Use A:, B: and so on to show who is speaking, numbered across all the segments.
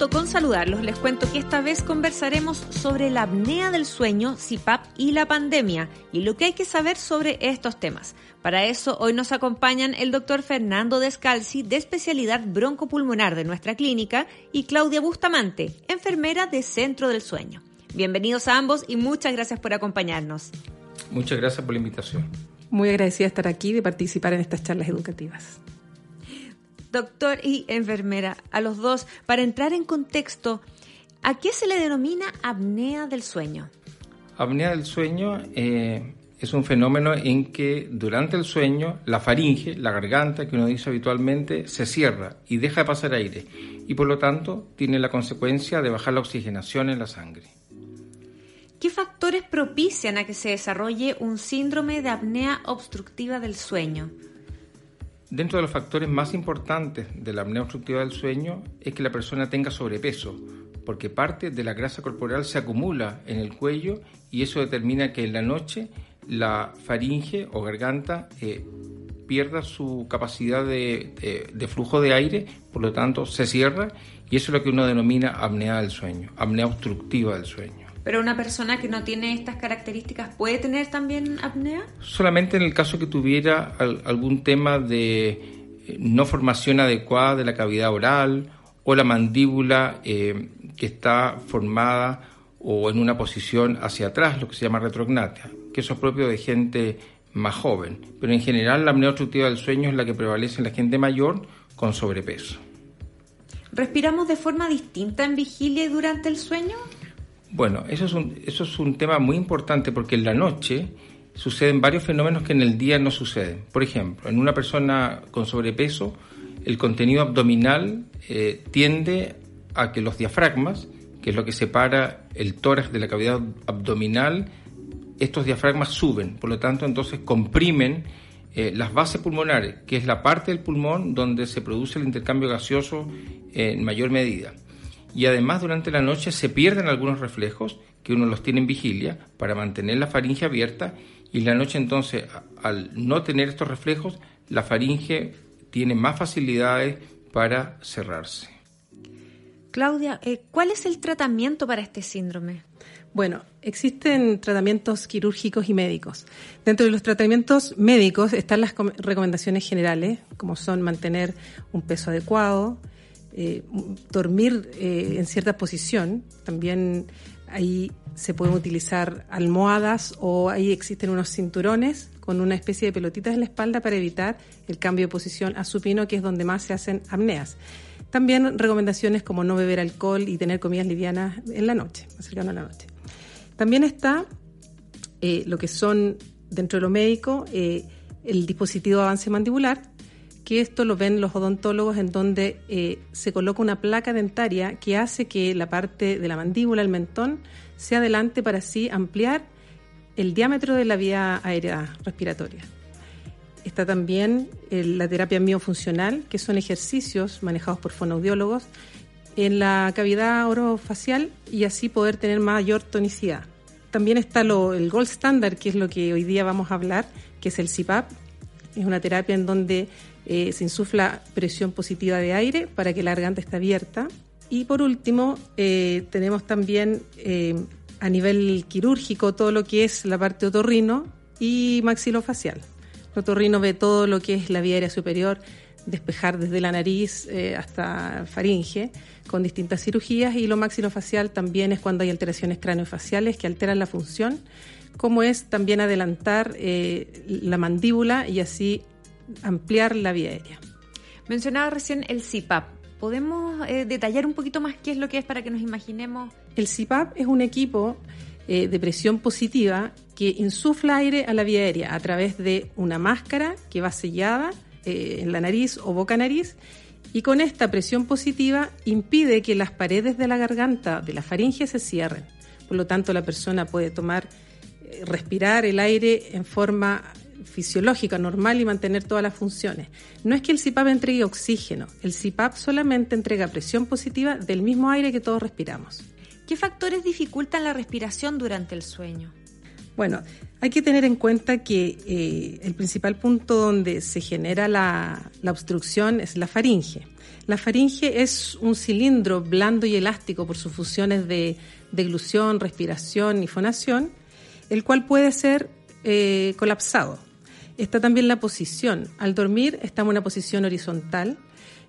A: Junto con saludarlos, les cuento que esta vez conversaremos sobre la apnea del sueño, CPAP y la pandemia y lo que hay que saber sobre estos temas. Para eso, hoy nos acompañan el doctor Fernando Descalzi, de especialidad broncopulmonar de nuestra clínica, y Claudia Bustamante, enfermera de Centro del Sueño. Bienvenidos a ambos y muchas gracias por acompañarnos.
B: Muchas gracias por la invitación.
C: Muy agradecida de estar aquí y de participar en estas charlas educativas
A: doctor y enfermera, a los dos, para entrar en contexto, ¿a qué se le denomina apnea del sueño?
B: Apnea del sueño eh, es un fenómeno en que durante el sueño la faringe, la garganta que uno dice habitualmente, se cierra y deja de pasar aire y por lo tanto tiene la consecuencia de bajar la oxigenación en la sangre.
A: ¿Qué factores propician a que se desarrolle un síndrome de apnea obstructiva del sueño?
B: Dentro de los factores más importantes de la apnea obstructiva del sueño es que la persona tenga sobrepeso, porque parte de la grasa corporal se acumula en el cuello y eso determina que en la noche la faringe o garganta eh, pierda su capacidad de, de, flujo de aire, por lo tanto se cierra y eso es lo que uno denomina apnea del sueño, apnea obstructiva del sueño.
A: Pero una persona que no tiene estas características puede tener también apnea?
B: Solamente en el caso que tuviera algún tema de eh, no formación adecuada de la cavidad oral o la mandíbula eh, que está formada o en una posición hacia atrás, lo que se llama retrognatia, que eso es propio de gente más joven. Pero en general la apnea obstructiva del sueño es la que prevalece en la gente mayor con sobrepeso.
A: ¿Respiramos de forma distinta en vigilia y durante el sueño?
B: Bueno, eso es, un, eso es un tema muy importante porque en la noche suceden varios fenómenos que en el día no suceden. Por ejemplo, en una persona con sobrepeso, el contenido abdominal eh, tiende a que los diafragmas, que es lo que separa el tórax de la cavidad abdominal, estos diafragmas suben, por lo tanto entonces comprimen eh, las bases pulmonares, que es la parte del pulmón donde se produce el intercambio gaseoso en mayor medida y además durante la noche se pierden algunos reflejos que uno los tiene en vigilia para mantener la faringe abierta y en la noche entonces al no tener estos reflejos la faringe tiene más facilidades para cerrarse.
A: Claudia, eh, ¿cuál es el tratamiento para este síndrome?
C: Bueno, existen tratamientos quirúrgicos y médicos. Dentro de los tratamientos médicos están las recomendaciones generales, como son mantener un peso adecuado, eh, dormir eh, en cierta posición. También ahí se pueden utilizar almohadas o ahí existen unos cinturones con una especie de pelotitas en la espalda para evitar el cambio de posición a supino, que es donde más se hacen apneas. También recomendaciones como no beber alcohol y tener comidas livianas en la noche, cercano a la noche. También está eh, lo que son, dentro de lo médico, el dispositivo de avance mandibular, que esto lo ven los odontólogos en donde eh, se coloca una placa dentaria que hace que la parte de la mandíbula, el mentón, se adelante para así ampliar el diámetro de la vía aérea respiratoria. Está también eh, la terapia miofuncional, que son ejercicios manejados por fonoaudiólogos en la cavidad orofacial y así poder tener mayor tonicidad. También está lo, el gold standard, que es lo que hoy día vamos a hablar, que es el CPAP. Es una terapia en donde eh, se insufla presión positiva de aire para que la garganta esté abierta. Y por último, eh, tenemos también eh, a nivel quirúrgico todo lo que es la parte otorrino y maxilofacial. El otorrino ve todo lo que es la vía aérea superior, despejar desde la nariz hasta faringe con distintas cirugías y lo maxilofacial también es cuando hay alteraciones craneofaciales que alteran la función, como es también adelantar la mandíbula y así ampliar la vía aérea.
A: Mencionaba recién el CPAP. ¿Podemos eh, detallar un poquito más qué es lo que es para que nos imaginemos?
C: El CPAP es un equipo eh, de presión positiva que insufla aire a la vía aérea a través de una máscara que va sellada eh, en la nariz o boca nariz y con esta presión positiva impide que las paredes de la garganta, de la faringe, se cierren. Por lo tanto, la persona puede tomar, respirar el aire en forma fisiológica, normal y mantener todas las funciones. No es que el CPAP entregue oxígeno, el CPAP solamente entrega presión positiva del mismo aire que todos respiramos.
A: ¿Qué factores dificultan la respiración durante el sueño?
C: Bueno, hay que tener en cuenta que eh, el principal punto donde se genera la, obstrucción es la faringe. La faringe es un cilindro blando y elástico por sus funciones de deglución, respiración y fonación, el cual puede ser eh, colapsado. Está también la posición. Al dormir estamos en una posición horizontal,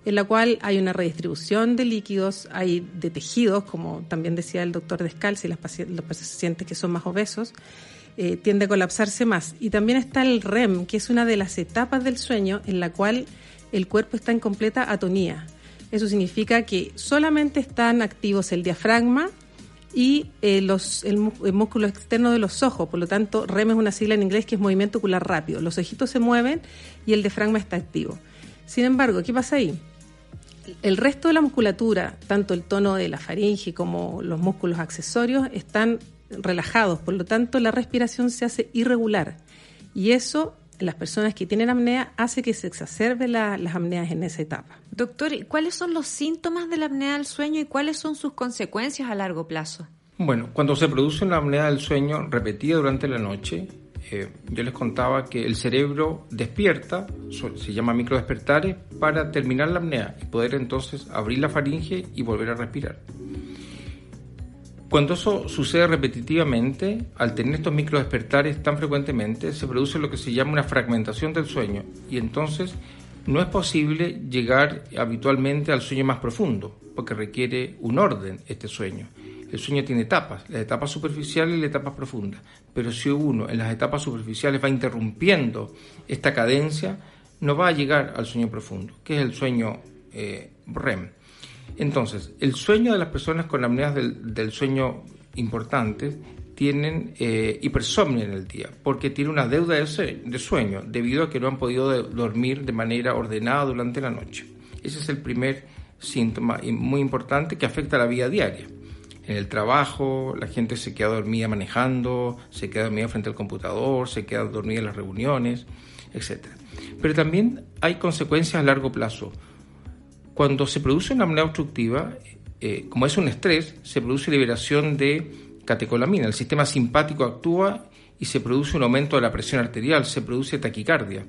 C: en la cual hay una redistribución de líquidos, hay de tejidos, como también decía el doctor Descalzi, los pacientes que son más obesos, eh, tiende a colapsarse más. Y también está el REM, que es una de las etapas del sueño en la cual el cuerpo está en completa atonía. Eso significa que solamente están activos el diafragma y eh, los, el, músculo externo de los ojos. Por lo tanto, REM es una sigla en inglés que es movimiento ocular rápido. Los ojitos se mueven y el diafragma está activo. Sin embargo, ¿qué pasa ahí? El resto de la musculatura, tanto el tono de la faringe como los músculos accesorios, están relajados, por lo tanto la respiración se hace irregular y eso en las personas que tienen apnea hace que se exacerbe las apneas en esa etapa.
A: Doctor, ¿cuáles son los síntomas de la apnea del sueño y cuáles son sus consecuencias a largo plazo?
B: Bueno, cuando se produce una apnea del sueño repetida durante la noche, eh, yo les contaba que el cerebro despierta, se llama microdespertares, para terminar la apnea y poder entonces abrir la faringe y volver a respirar. Cuando eso sucede repetitivamente, al tener estos microdespertares tan frecuentemente, se produce lo que se llama una fragmentación del sueño y entonces no es posible llegar habitualmente al sueño más profundo, porque requiere un orden este sueño. El sueño tiene etapas, la etapa superficial y la etapa profunda, pero si uno en las etapas superficiales va interrumpiendo esta cadencia, no va a llegar al sueño profundo, que es el sueño eh, REM. Entonces, el sueño de las personas con apneas del, sueño importante tienen eh, hipersomnia en el día, porque tienen una deuda de sueño, debido a que no han podido dormir de manera ordenada durante la noche. Ese es el primer síntoma muy importante que afecta a la vida diaria. En el trabajo, la gente se queda dormida manejando, se queda dormida frente al computador, se queda dormida en las reuniones, etc. Pero también hay consecuencias a largo plazo cuando se produce una apnea obstructiva, eh, como es un estrés, se produce liberación de catecolamina. El sistema simpático actúa y se produce un aumento de la presión arterial, se produce taquicardia.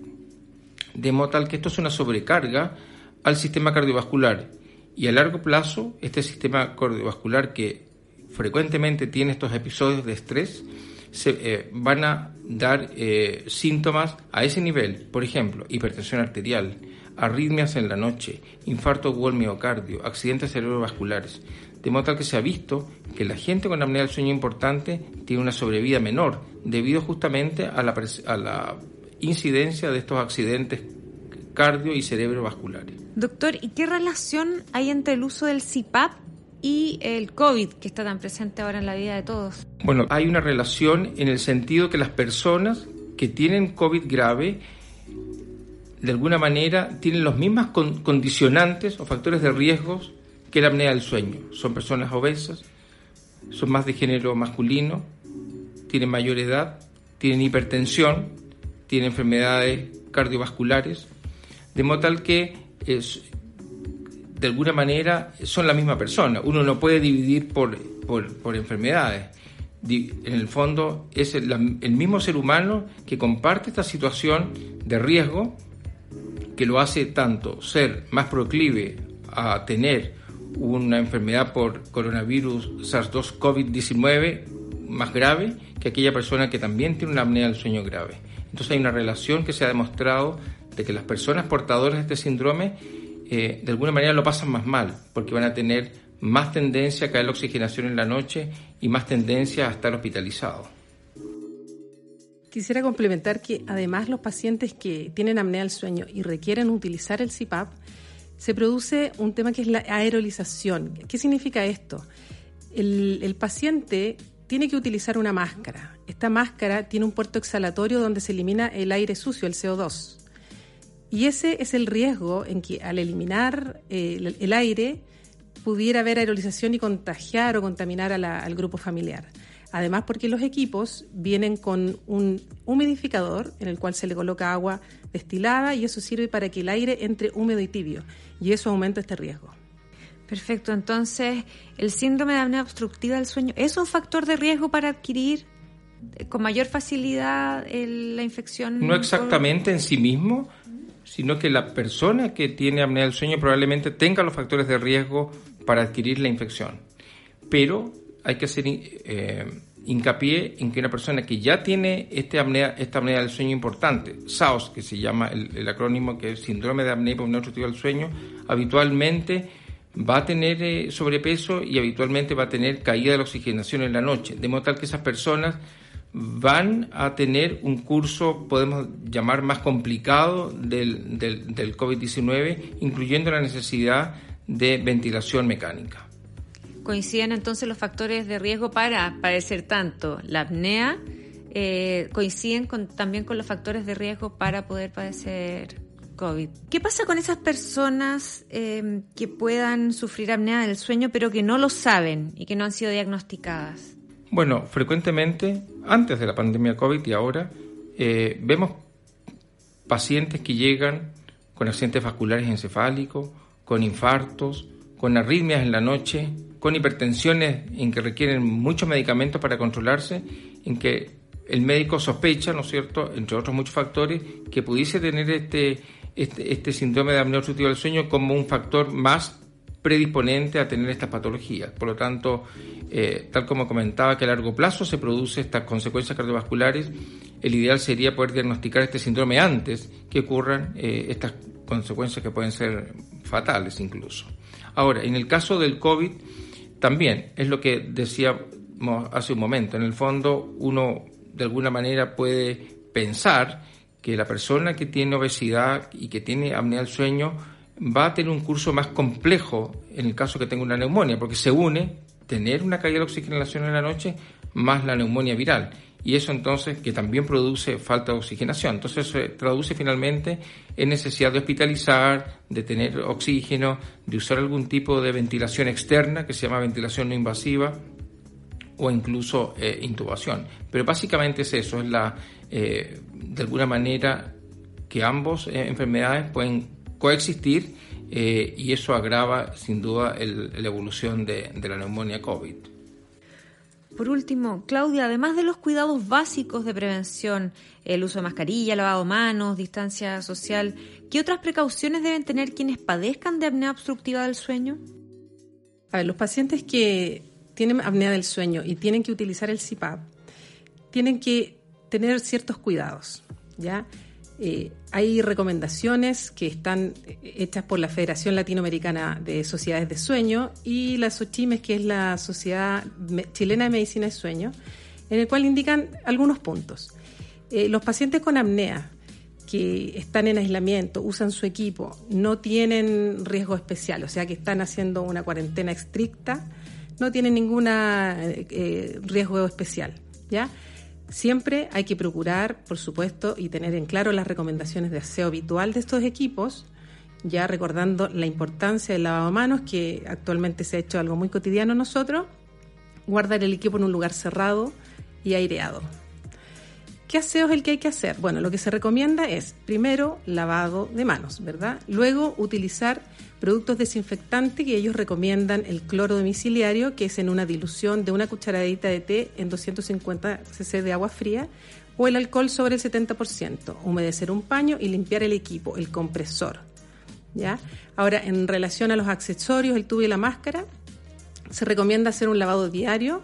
B: De modo tal que esto es una sobrecarga al sistema cardiovascular. Y a largo plazo, este sistema cardiovascular que frecuentemente tiene estos episodios de estrés, se, eh, van a dar eh, síntomas a ese nivel. Por ejemplo, hipertensión arterial, arritmias en la noche, infarto o miocardio, accidentes cerebrovasculares. De modo tal que se ha visto que la gente con apnea del sueño importante tiene una sobrevida menor, debido justamente a la, a la incidencia de estos accidentes cardio y cerebrovasculares.
A: Doctor, ¿y qué relación hay entre el uso del CPAP y el COVID que está tan presente ahora en la vida de todos?
B: Bueno, hay una relación en el sentido que las personas que tienen COVID grave de alguna manera tienen los mismos condicionantes o factores de riesgos que la apnea del sueño. Son personas obesas, son más de género masculino, tienen mayor edad, tienen hipertensión, tienen enfermedades cardiovasculares, de modo tal que es, de alguna manera son la misma persona. Uno no puede dividir por, por, enfermedades. En el fondo es el mismo ser humano que comparte esta situación de riesgo que lo hace tanto ser más proclive a tener una enfermedad por coronavirus SARS-2 COVID-19 más grave que aquella persona que también tiene una apnea del sueño grave. Entonces hay una relación que se ha demostrado de que las personas portadoras de este síndrome eh, de alguna manera lo pasan más mal, porque van a tener más tendencia a caer la oxigenación en la noche y más tendencia a estar hospitalizados.
C: Quisiera complementar que además los pacientes que tienen apnea del sueño y requieren utilizar el CPAP, se produce un tema que es la aerolización. ¿Qué significa esto? El, paciente tiene que utilizar una máscara. Esta máscara tiene un puerto exhalatorio donde se elimina el aire sucio, el CO2. Y ese es el riesgo en que al eliminar eh, el, aire pudiera haber aerolización y contagiar o contaminar al grupo familiar. Además, porque los equipos vienen con un humidificador en el cual se le coloca agua destilada y eso sirve para que el aire entre húmedo y tibio y eso aumenta este riesgo.
A: Perfecto, entonces el síndrome de apnea obstructiva del sueño es un factor de riesgo para adquirir eh, con mayor facilidad la infección.
B: No exactamente en sí mismo, sino que la persona que tiene apnea del sueño probablemente tenga los factores de riesgo para adquirir la infección. Pero hay que hacer eh, hincapié en que una persona que ya tiene este apnea, esta apnea del sueño importante, SAOS, que se llama el, acrónimo que es síndrome de apnea obstructiva del sueño, habitualmente va a tener eh, sobrepeso y habitualmente va a tener caída de la oxigenación en la noche, de modo tal que esas personas van a tener un curso, podemos llamar, más complicado del COVID-19, incluyendo la necesidad de ventilación mecánica
A: coinciden entonces los factores de riesgo para padecer tanto la apnea, eh, coinciden con, también con los factores de riesgo para poder padecer COVID. ¿Qué pasa con esas personas em, que puedan sufrir apnea del sueño pero que no lo saben y que no han sido diagnosticadas?
B: Bueno, frecuentemente, antes de la pandemia COVID y ahora, eh, vemos pacientes que llegan con accidentes vasculares encefálicos, con infartos, con arritmias en la noche, con hipertensiones en que requieren muchos medicamentos para controlarse, en que el médico sospecha, ¿no es cierto?, entre otros muchos factores, que pudiese tener este, este, este síndrome de apnea obstructiva del sueño como un factor más predisponente a tener estas patologías. Por lo tanto, eh, tal como comentaba, que a largo plazo se producen estas consecuencias cardiovasculares, el ideal sería poder diagnosticar este síndrome antes que ocurran eh, estas consecuencias que pueden ser fatales incluso. Ahora, en el caso del COVID, también es lo que decíamos hace un momento. En el fondo, uno de alguna manera puede pensar que la persona que tiene obesidad y que tiene apnea del sueño va a tener un curso más complejo en el caso que tenga una neumonía, porque se une tener una caída de oxigenación en la noche más la neumonía viral y eso entonces que también produce falta de oxigenación. Entonces se traduce finalmente en necesidad de hospitalizar, de tener oxígeno, de usar algún tipo de ventilación externa que se llama ventilación no invasiva o incluso eh, intubación. Pero básicamente es eso, es la, eh, de alguna manera que ambos eh, enfermedades pueden coexistir y eso agrava sin duda la evolución de la neumonía COVID.
A: Por último, Claudia, además de los cuidados básicos de prevención, el uso de mascarilla, lavado de manos, distancia social, ¿qué otras precauciones deben tener quienes padezcan de apnea obstructiva del sueño?
C: A ver, los pacientes que tienen apnea del sueño y tienen que utilizar el CPAP tienen que tener ciertos cuidados, ¿ya? Eh, hay recomendaciones que están hechas por la Federación Latinoamericana de Sociedades de Sueño y la SOCHIMES, que es la Sociedad Chilena de Medicina de Sueño, en el cual indican algunos puntos. Eh, los pacientes con apnea que están en aislamiento, usan su equipo, no tienen riesgo especial, o sea que están haciendo una cuarentena estricta, no tienen ningún eh, riesgo especial, ¿ya? Siempre hay que procurar, por supuesto, y tener en claro las recomendaciones de aseo habitual de estos equipos, ya recordando la importancia del lavado de manos, que actualmente se ha hecho algo muy cotidiano nosotros, guardar el equipo en un lugar cerrado y aireado. ¿Qué aseo es el que hay que hacer? Bueno, lo que se recomienda es primero lavado de manos, ¿verdad? Luego utilizar productos desinfectantes que ellos recomiendan el cloro domiciliario, que es en una dilución de una cucharadita de té en 250 cc de agua fría, o el alcohol sobre el 70%, humedecer un paño y limpiar el equipo, el compresor. ¿ya? Ahora, en relación a los accesorios, el tubo y la máscara, se recomienda hacer un lavado diario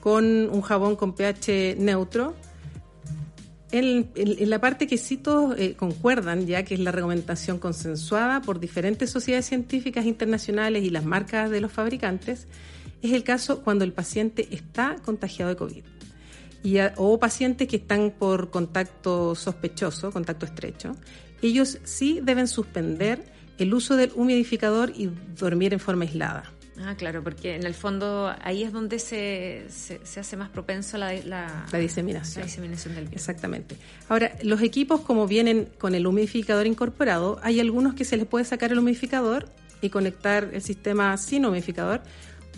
C: con un jabón con pH neutro, en, la parte que todos eh, concuerdan, ya que es la recomendación consensuada por diferentes sociedades científicas internacionales y las marcas de los fabricantes, es el caso cuando el paciente está contagiado de COVID. Y o pacientes que están por contacto sospechoso, contacto estrecho, ellos sí deben suspender el uso del humidificador y dormir en forma aislada.
A: Ah, claro, porque en el fondo ahí es donde se, se, hace más propenso la, la,
C: diseminación.
A: la diseminación del virus.
C: Exactamente. Ahora, los equipos como vienen con el humidificador incorporado, hay algunos que se les puede sacar el humidificador y conectar el sistema sin humidificador,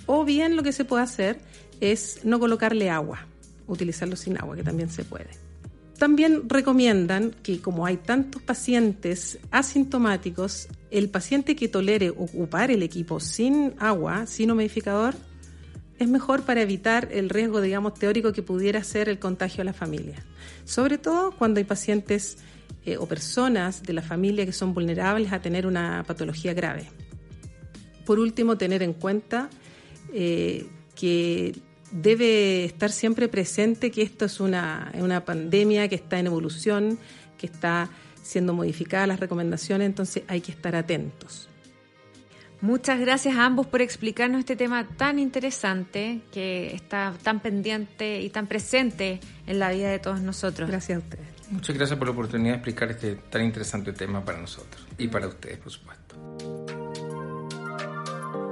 C: o bien lo que se puede hacer es no colocarle agua, utilizarlo sin agua, que también se puede. También recomiendan que como hay tantos pacientes asintomáticos, el paciente que tolere ocupar el equipo sin agua, sin humidificador, es mejor para evitar el riesgo, digamos, teórico que pudiera ser el contagio a la familia. Sobre todo cuando hay pacientes eh, o personas de la familia que son vulnerables a tener una patología grave. Por último, tener en cuenta eh, que debe estar siempre presente que esto es una, una pandemia que está en evolución, que está siendo modificadas las recomendaciones, entonces hay que estar atentos.
A: Muchas gracias a ambos por explicarnos este tema tan interesante que está tan pendiente y tan presente en la vida de todos nosotros.
C: Gracias a ustedes.
B: Muchas gracias por la oportunidad de explicar este tan interesante tema para nosotros y para ustedes, por supuesto.